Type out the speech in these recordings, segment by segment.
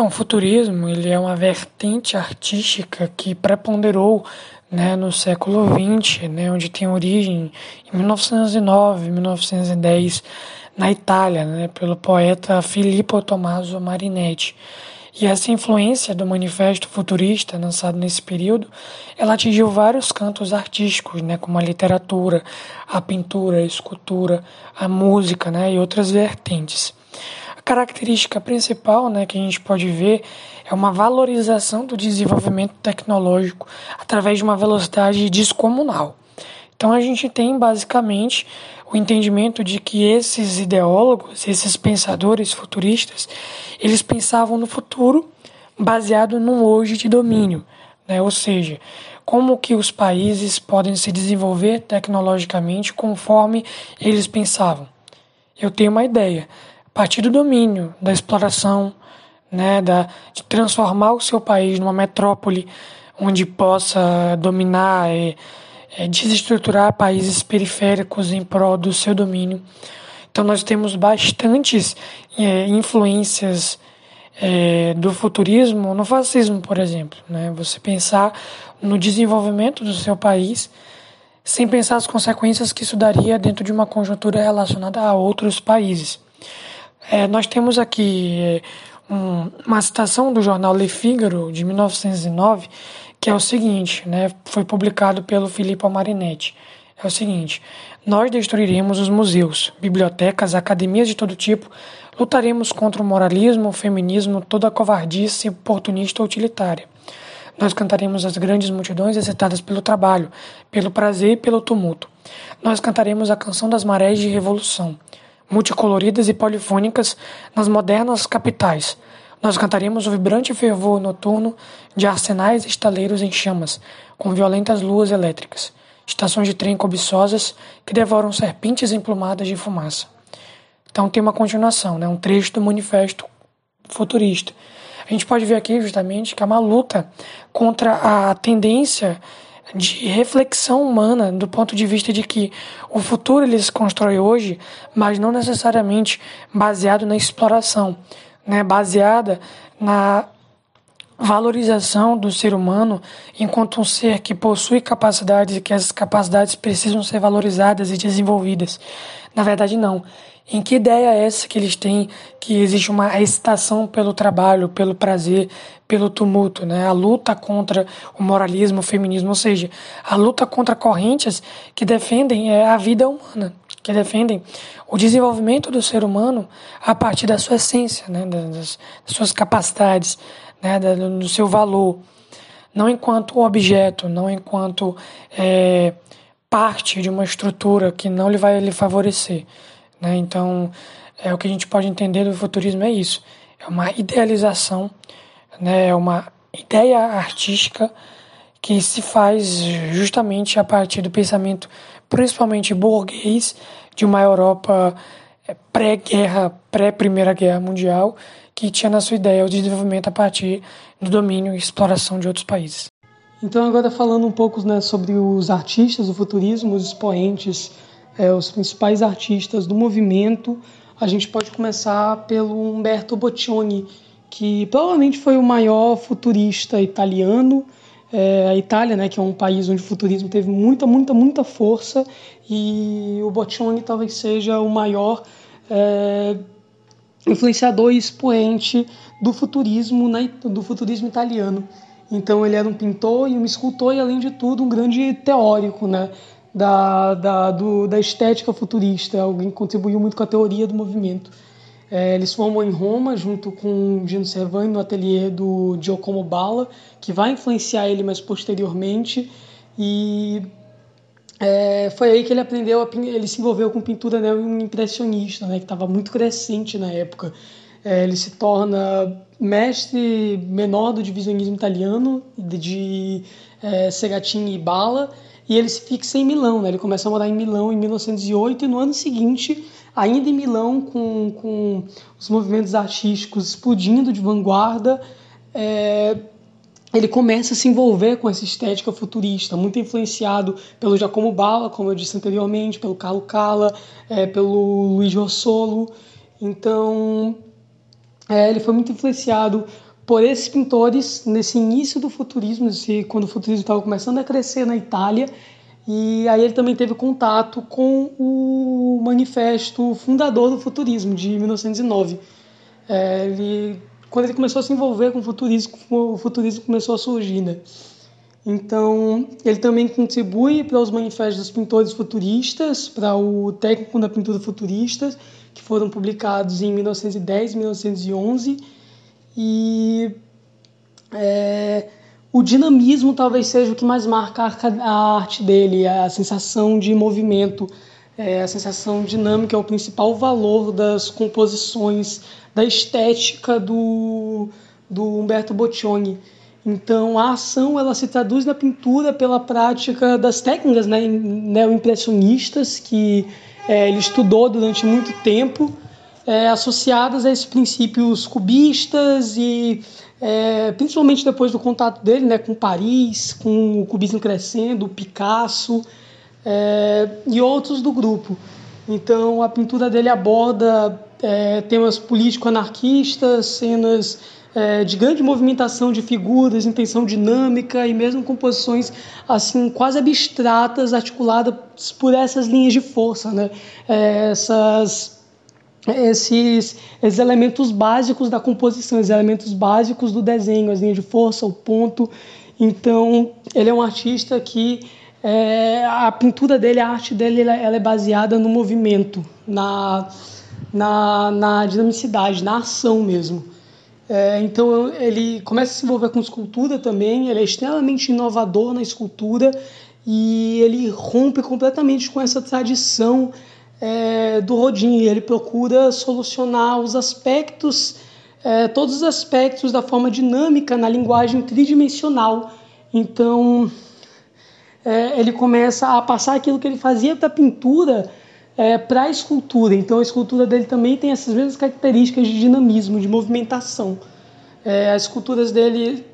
Então, o futurismo ele é uma vertente artística que preponderou né, no século XX, né, onde tem origem em 1909, 1910, na Itália, né, pelo poeta Filippo Tommaso Marinetti. E essa influência do manifesto futurista lançado nesse período, ela atingiu vários cantos artísticos, né, como a literatura, a pintura, a escultura, a música, né, e outras vertentes. A característica principal, né, que a gente pode ver é uma valorização do desenvolvimento tecnológico através de uma velocidade descomunal. Então a gente tem basicamente o entendimento de que esses ideólogos, esses pensadores futuristas, eles pensavam no futuro baseado num hoje de domínio, né? ou seja, como que os países podem se desenvolver tecnologicamente conforme eles pensavam. Eu tenho uma ideia, a partir do domínio, da exploração, né, da, de transformar o seu país numa metrópole onde possa dominar e é, desestruturar países periféricos em prol do seu domínio. Então, nós temos bastantes é, influências é, do futurismo no fascismo, por exemplo. Né? Você pensar no desenvolvimento do seu país sem pensar as consequências que isso daria dentro de uma conjuntura relacionada a outros países. É, nós temos aqui é, um, uma citação do jornal Le Figaro, de 1909, que é o seguinte, né, foi publicado pelo Filippo Marinetti. É o seguinte: nós destruiremos os museus, bibliotecas, academias de todo tipo, lutaremos contra o moralismo, o feminismo, toda a covardice oportunista utilitária. Nós cantaremos as grandes multidões excitadas pelo trabalho, pelo prazer e pelo tumulto. Nós cantaremos a canção das marés de revolução, multicoloridas e polifônicas nas modernas capitais nós cantaremos o vibrante fervor noturno de arsenais estaleiros em chamas, com violentas luas elétricas, estações de trem cobiçosas que devoram serpentes emplumadas de fumaça. Então tem uma continuação, né? um trecho do manifesto futurista. A gente pode ver aqui justamente que é uma luta contra a tendência de reflexão humana do ponto de vista de que o futuro ele se constrói hoje, mas não necessariamente baseado na exploração, né, baseada na valorização do ser humano enquanto um ser que possui capacidades e que essas capacidades precisam ser valorizadas e desenvolvidas. Na verdade, não. Em que ideia é essa que eles têm que existe uma excitação pelo trabalho, pelo prazer, pelo tumulto, né? A luta contra o moralismo, o feminismo, ou seja, a luta contra correntes que defendem é, a vida humana, que defendem o desenvolvimento do ser humano a partir da sua essência, né? das, das suas capacidades, né? do seu valor, não enquanto objeto, não enquanto é, parte de uma estrutura que não lhe vai lhe favorecer. Né? Então, é o que a gente pode entender do futurismo é isso. É uma idealização, né? é uma ideia artística que se faz justamente a partir do pensamento, principalmente burguês, de uma Europa é, pré-guerra, pré-Primeira Guerra Mundial, que tinha na sua ideia o desenvolvimento a partir do domínio e exploração de outros países. Então, agora falando um pouco né, sobre os artistas do futurismo, os expoentes é, os principais artistas do movimento, a gente pode começar pelo Umberto Boccioni, que provavelmente foi o maior futurista italiano. É, a Itália, né, que é um país onde o futurismo teve muita, muita, muita força, e o Boccioni talvez seja o maior é, influenciador e expoente do futurismo, na, do futurismo italiano. Então ele era um pintor e um escultor e além de tudo um grande teórico, né? da, da, do, da estética futurista, alguém que contribuiu muito com a teoria do movimento. É, eles formam em Roma, junto com Gino Cervani, no ateliê do Giacomo Balla, que vai influenciar ele mais posteriormente. E é, foi aí que ele aprendeu, ele se envolveu com pintura neo-impressionista, né, que estava muito crescente na época. É, ele se torna mestre menor do divisionismo italiano, de, de é, Segatini e Balla, e ele se fixa em Milão. Né? Ele começa a morar em Milão em 1908 e no ano seguinte, ainda em Milão, com, com os movimentos artísticos explodindo de vanguarda, é, ele começa a se envolver com essa estética futurista, muito influenciado pelo Giacomo Balla, como eu disse anteriormente, pelo Carlo Cala, é, pelo Luigi Rossolo. Então, é, ele foi muito influenciado por esses pintores nesse início do futurismo, nesse, quando o futurismo estava começando a crescer na Itália. E aí ele também teve contato com o manifesto fundador do futurismo, de 1909. É, ele quando ele começou a se envolver com o futurismo, o futurismo começou a surgir, né? Então, ele também contribui para os manifestos dos pintores futuristas, para o técnico da pintura futurista, que foram publicados em 1910 e 1911. E é, o dinamismo talvez seja o que mais marca a arte dele, a sensação de movimento, é, a sensação dinâmica é o principal valor das composições da estética do, do Humberto Boccioni. Então, a ação ela se traduz na pintura pela prática das técnicas né, neo-impressionistas que é, ele estudou durante muito tempo, é, associadas a esses princípios cubistas e é, principalmente depois do contato dele né, com Paris, com o cubismo crescendo, Picasso é, e outros do grupo. Então, a pintura dele aborda é, temas político-anarquistas, cenas é, de grande movimentação de figuras, intenção dinâmica e mesmo composições assim quase abstratas, articuladas por essas linhas de força, né? É, essas esses, esses elementos básicos da composição, esses elementos básicos do desenho, as linhas de força, o ponto. Então, ele é um artista que é, a pintura dele, a arte dele, ela é baseada no movimento, na na, na dinamicidade, na ação mesmo. É, então ele começa a se envolver com escultura também, ele é extremamente inovador na escultura e ele rompe completamente com essa tradição é, do Rodin. Ele procura solucionar os aspectos, é, todos os aspectos da forma dinâmica na linguagem tridimensional. Então é, ele começa a passar aquilo que ele fazia para a pintura é, para a escultura. Então a escultura dele também tem essas mesmas características de dinamismo, de movimentação. É, as esculturas dele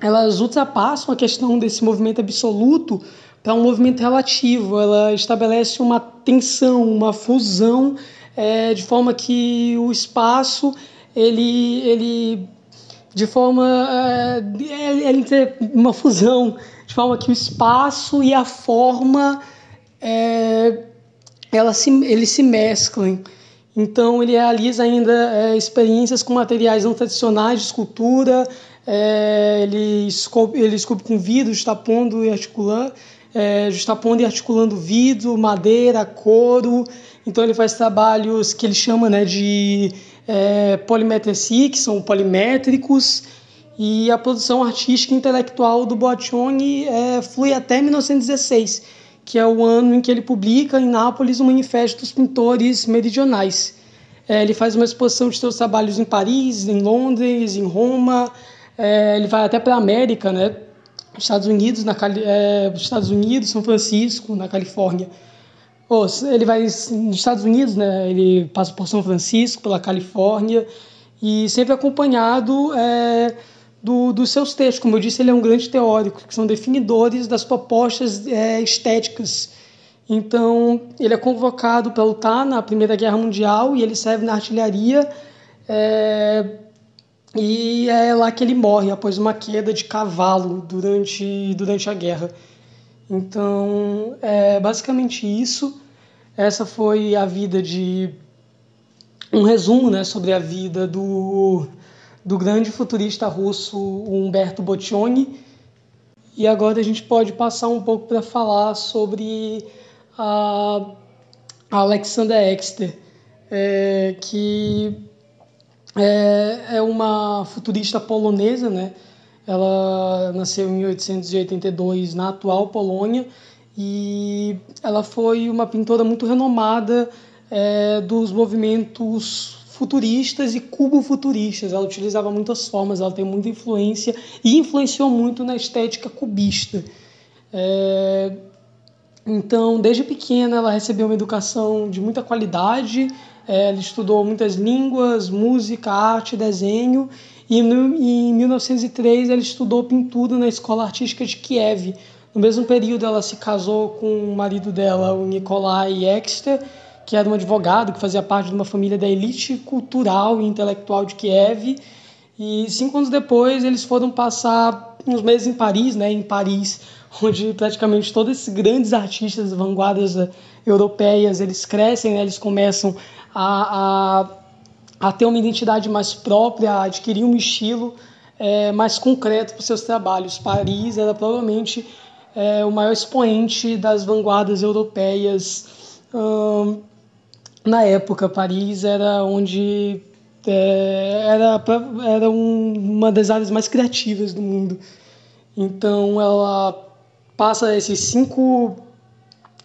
elas ultrapassam a questão desse movimento absoluto para um movimento relativo. Ela estabelece uma tensão, uma fusão, é, de forma que o espaço ele, ele de forma é, tem uma fusão, de forma que o espaço e a forma é, ela se, eles se mesclam. Então ele realiza ainda é, experiências com materiais não tradicionais de escultura, é, ele, esculpe, ele com vidro, justapondo e articulando, é, justapondo e articulando vidro, madeira, couro. Então ele faz trabalhos que ele chama né, de é, que são polimétricos, e a produção artística e intelectual do Boccioni é, flui até 1916 que é o ano em que ele publica em Nápoles o Manifesto dos Pintores Meridionais. É, ele faz uma exposição de seus trabalhos em Paris, em Londres, em Roma. É, ele vai até para a América, né? Estados Unidos, na é, Estados Unidos, São Francisco, na Califórnia. Ele vai nos Estados Unidos, né? Ele passa por São Francisco, pela Califórnia e sempre acompanhado é, do, dos seus textos. Como eu disse, ele é um grande teórico, que são definidores das propostas é, estéticas. Então, ele é convocado para lutar na Primeira Guerra Mundial e ele serve na artilharia. É, e é lá que ele morre, após uma queda de cavalo durante, durante a guerra. Então, é basicamente isso. Essa foi a vida de. Um resumo né, sobre a vida do, do grande futurista russo Humberto Boccioni. E agora a gente pode passar um pouco para falar sobre a Alexander Exter, é, que é, é uma futurista polonesa, né? Ela nasceu em 1882 na atual Polônia e ela foi uma pintora muito renomada é, dos movimentos futuristas e cubo-futuristas. Ela utilizava muitas formas, ela tem muita influência e influenciou muito na estética cubista. É... Então, desde pequena, ela recebeu uma educação de muita qualidade. É, ela estudou muitas línguas, música, arte, desenho. E no, em 1903 ela estudou pintura na Escola Artística de Kiev. No mesmo período, ela se casou com o marido dela, o Nikolai Exter, que era um advogado que fazia parte de uma família da elite cultural e intelectual de Kiev. E cinco anos depois, eles foram passar uns meses em Paris, né, em Paris, onde praticamente todos esses grandes artistas, vanguardas europeias, eles crescem, né, eles começam a, a, a ter uma identidade mais própria, a adquirir um estilo é, mais concreto para os seus trabalhos. Paris era provavelmente é, o maior expoente das vanguardas europeias hum, na época. Paris era onde é, era, era um, uma das áreas mais criativas do mundo. Então ela passa esses cinco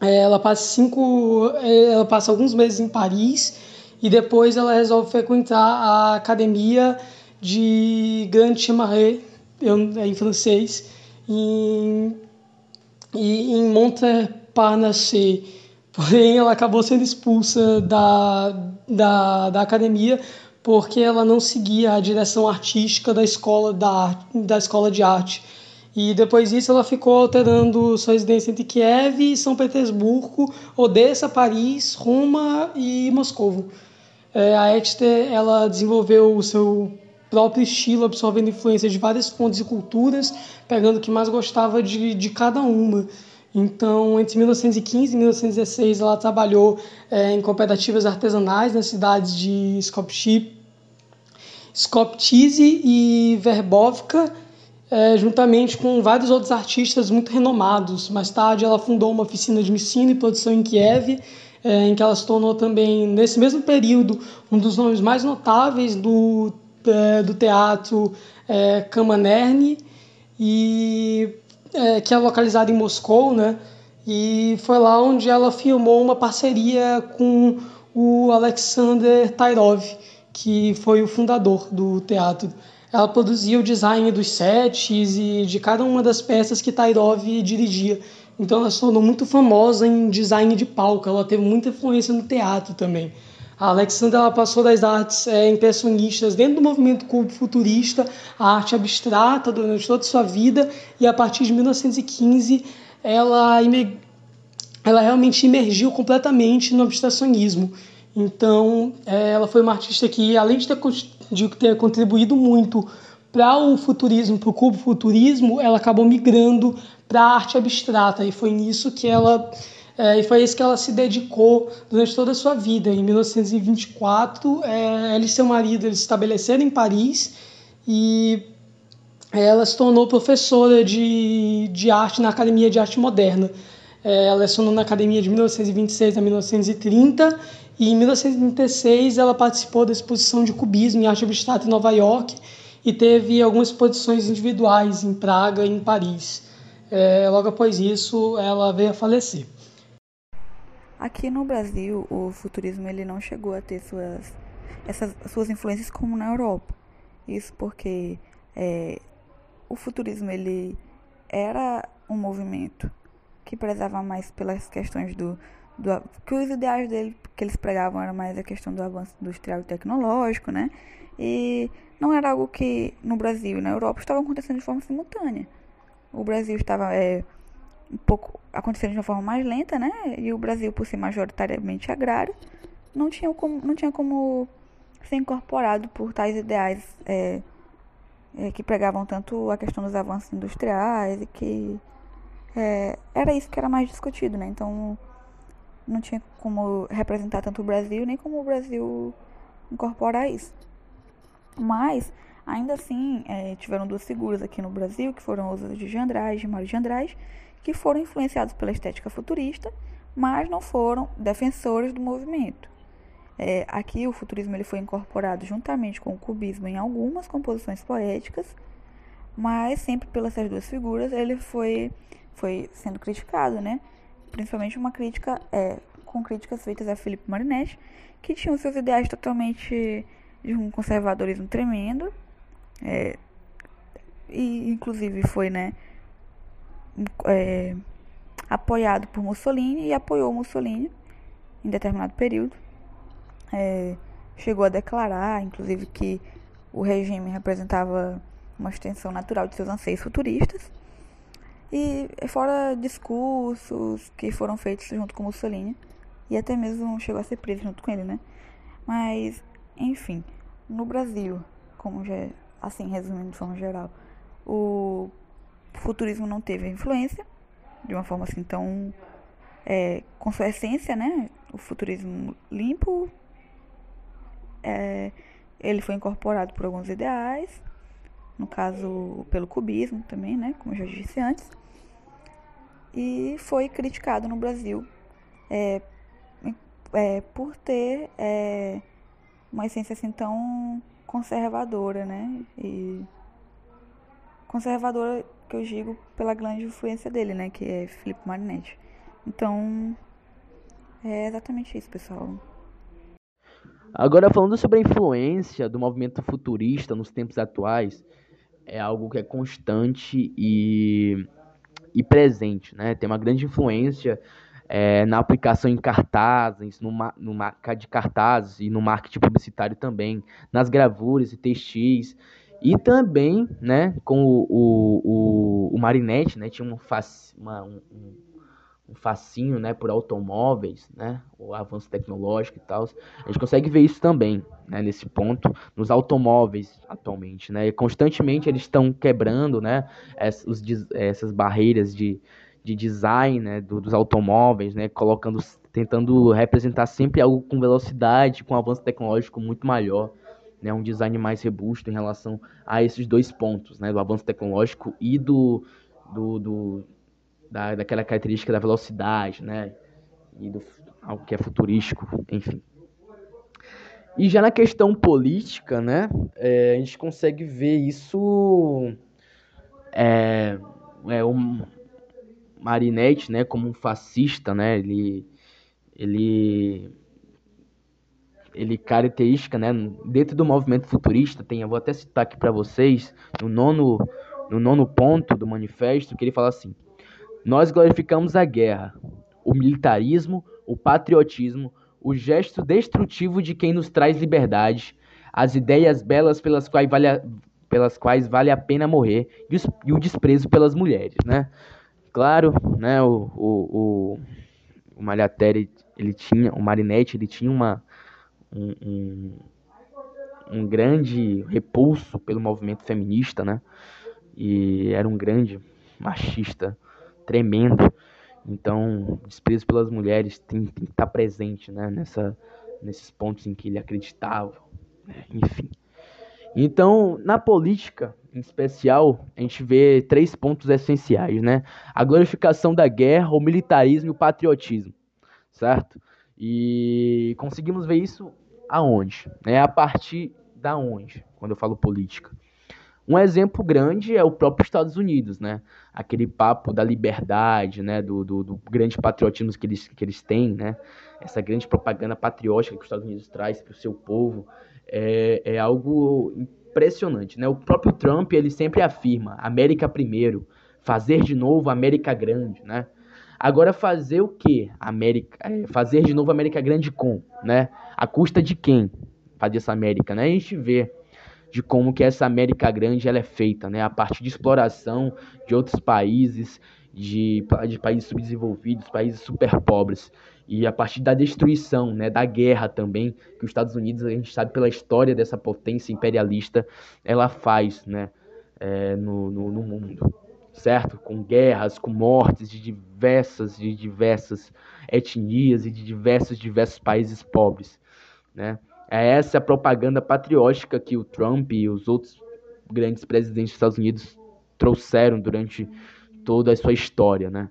é, ela passa cinco é, ela passa alguns meses em Paris e depois ela resolve frequentar a academia de Grand Chamaret é em francês em, em Montparnasse porém ela acabou sendo expulsa da, da, da academia porque ela não seguia a direção artística da escola da, da escola de arte e depois disso ela ficou alterando sua residência entre Kiev e São Petersburgo, Odessa, Paris, Roma e Moscou. É, a Etster ela desenvolveu o seu próprio estilo, absorvendo influências de várias fontes e culturas, pegando o que mais gostava de, de cada uma. Então, entre 1915 e 1916, ela trabalhou é, em cooperativas artesanais nas cidades de Skopje, Skoptize e Verbovka, é, juntamente com vários outros artistas muito renomados. Mais tarde, ela fundou uma oficina de ensino e produção em Kiev, é, em que ela se tornou também, nesse mesmo período, um dos nomes mais notáveis do, é, do teatro é, e, é, que é localizado em Moscou, né? E foi lá onde ela filmou uma parceria com o Alexander Tairov, que foi o fundador do teatro ela produzia o design dos sets e de cada uma das peças que Tairov dirigia. Então ela se tornou muito famosa em design de palco, ela teve muita influência no teatro também. A Alexandra ela passou das artes é, impressionistas dentro do movimento cubo futurista, a arte abstrata durante toda a sua vida e a partir de 1915 ela, ela realmente emergiu completamente no abstracionismo. Então, é, ela foi uma artista que, além de ter, de ter contribuído muito para o futurismo, para o cubo futurismo, ela acabou migrando para a arte abstrata e foi nisso que ela é, e foi isso que ela se dedicou durante toda a sua vida. Em 1924, é, ela e seu marido eles se estabeleceram em Paris e ela se tornou professora de, de arte na Academia de Arte Moderna. É, ela lecionou na Academia de 1926 a 1930 e em 1936 ela participou da exposição de cubismo em arte abstrata em Nova York e teve algumas exposições individuais em Praga e em Paris. É, logo após isso, ela veio a falecer. Aqui no Brasil, o futurismo ele não chegou a ter suas, essas suas influências como na Europa. Isso porque é, o futurismo ele era um movimento que prezava mais pelas questões do, do que os ideais dele que eles pregavam era mais a questão do avanço industrial e tecnológico, né? E não era algo que no Brasil e na Europa estava acontecendo de forma simultânea. O Brasil estava é, um pouco acontecendo de uma forma mais lenta, né? E o Brasil, por ser majoritariamente agrário, não tinha como, não tinha como ser incorporado por tais ideais é, é, que pregavam tanto a questão dos avanços industriais e que é, era isso que era mais discutido, né? Então não tinha como representar tanto o Brasil, nem como o Brasil incorporar isso. Mas, ainda assim, é, tiveram duas figuras aqui no Brasil, que foram os de Andrade e Mário de Andrade, que foram influenciados pela estética futurista, mas não foram defensores do movimento. É, aqui o futurismo ele foi incorporado juntamente com o cubismo em algumas composições poéticas, mas sempre pelas duas figuras ele foi, foi sendo criticado, né? principalmente uma crítica, é, com críticas feitas a Felipe Marinetti, que tinham seus ideais totalmente de um conservadorismo tremendo, é, e inclusive foi, né, é, apoiado por Mussolini e apoiou Mussolini em determinado período. É, chegou a declarar, inclusive, que o regime representava uma extensão natural de seus anseios futuristas. E fora discursos que foram feitos junto com Mussolini, e até mesmo chegou a ser preso junto com ele, né? Mas, enfim, no Brasil, como já, assim, resumindo de forma geral, o futurismo não teve influência de uma forma assim tão é, com sua essência, né? O futurismo limpo, é, ele foi incorporado por alguns ideais, no caso pelo cubismo também, né? Como eu já disse antes, e foi criticado no Brasil é, é, por ter é, uma essência assim tão conservadora, né? E conservadora que eu digo pela grande influência dele, né? Que é Felipe Marinetti. Então, é exatamente isso, pessoal. Agora, falando sobre a influência do movimento futurista nos tempos atuais, é algo que é constante e, e presente, né? Tem uma grande influência é, na aplicação em cartazes, no, no de cartazes e no marketing publicitário também, nas gravuras e textis. E também, né, com o, o, o, o Marinette, né, tinha um, fac, uma, um, um facinho, né, por automóveis, né, o avanço tecnológico e tal. A gente consegue ver isso também, né, nesse ponto, nos automóveis atualmente, né, e constantemente eles estão quebrando, né, essas, essas barreiras de, de design né, do, dos automóveis, né, colocando, tentando representar sempre algo com velocidade, com avanço tecnológico muito maior, né, um design mais robusto em relação a esses dois pontos, né, do avanço tecnológico e do, do, do da, daquela característica da velocidade, né, e do algo que é futurístico, enfim. E já na questão política, né, é, a gente consegue ver isso é, é um, Marinetti, né, como um fascista, né, ele ele ele característica, né, dentro do movimento futurista tem, eu vou até citar aqui para vocês, no nono no nono ponto do manifesto, que ele fala assim: Nós glorificamos a guerra, o militarismo, o patriotismo, o gesto destrutivo de quem nos traz liberdade, as ideias belas pelas quais vale a, pelas quais vale a pena morrer e, o desprezo pelas mulheres, né? Claro, né, o, o, o, o ele tinha, o Marinetti, ele tinha uma, um, um, grande repulso pelo movimento feminista, né, e era um grande machista, tremendo, então, desprezo pelas mulheres tem, tem que estar presente, né, nessa, nesses pontos em que ele acreditava, né, enfim. Então, na política, em especial, a gente vê três pontos essenciais, né? A glorificação da guerra, o militarismo e o patriotismo, certo? E conseguimos ver isso aonde? É a partir da onde, quando eu falo política. Um exemplo grande é o próprio Estados Unidos, né? Aquele papo da liberdade, né? Do, do, do, grande patriotismo que eles, que eles têm, né? Essa grande propaganda patriótica que os Estados Unidos traz para o seu povo é, é algo impressionante, né? O próprio Trump, ele sempre afirma, América primeiro, fazer de novo América grande, né? Agora fazer o que? América, é, fazer de novo América grande com, né? A custa de quem? Fazer essa América, né? A gente vê de como que essa América grande ela é feita, né? A partir de exploração de outros países, de, de países subdesenvolvidos, países super pobres e a partir da destruição, né, da guerra também, que os Estados Unidos, a gente sabe pela história dessa potência imperialista, ela faz, né, é, no, no, no, mundo, certo? Com guerras, com mortes de diversas, de diversas etnias e de diversos, diversos países pobres, né? É essa a propaganda patriótica que o Trump e os outros grandes presidentes dos Estados Unidos trouxeram durante toda a sua história, né?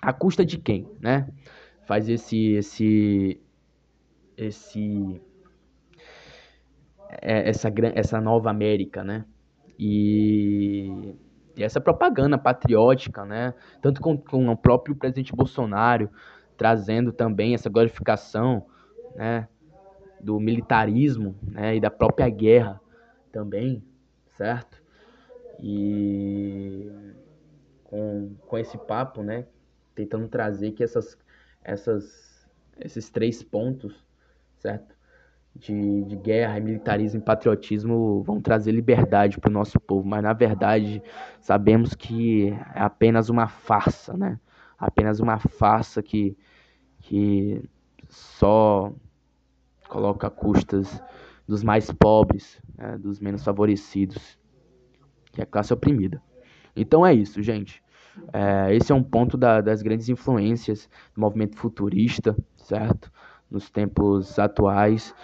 A custa de quem, né? faz esse esse esse é, essa essa nova América, né? E, e essa propaganda patriótica, né? Tanto com, com o próprio presidente Bolsonaro trazendo também essa glorificação, né? Do militarismo, né? E da própria guerra também, certo? E com, com esse papo, né? tentando trazer que essas, essas, esses três pontos, certo? De, de guerra, militarismo e patriotismo vão trazer liberdade para o nosso povo, mas na verdade sabemos que é apenas uma farsa, né? Apenas uma farsa que, que só coloca custas dos mais pobres, né? dos menos favorecidos, que é a classe oprimida. Então é isso, gente. É, esse é um ponto da, das grandes influências do movimento futurista, certo? Nos tempos atuais.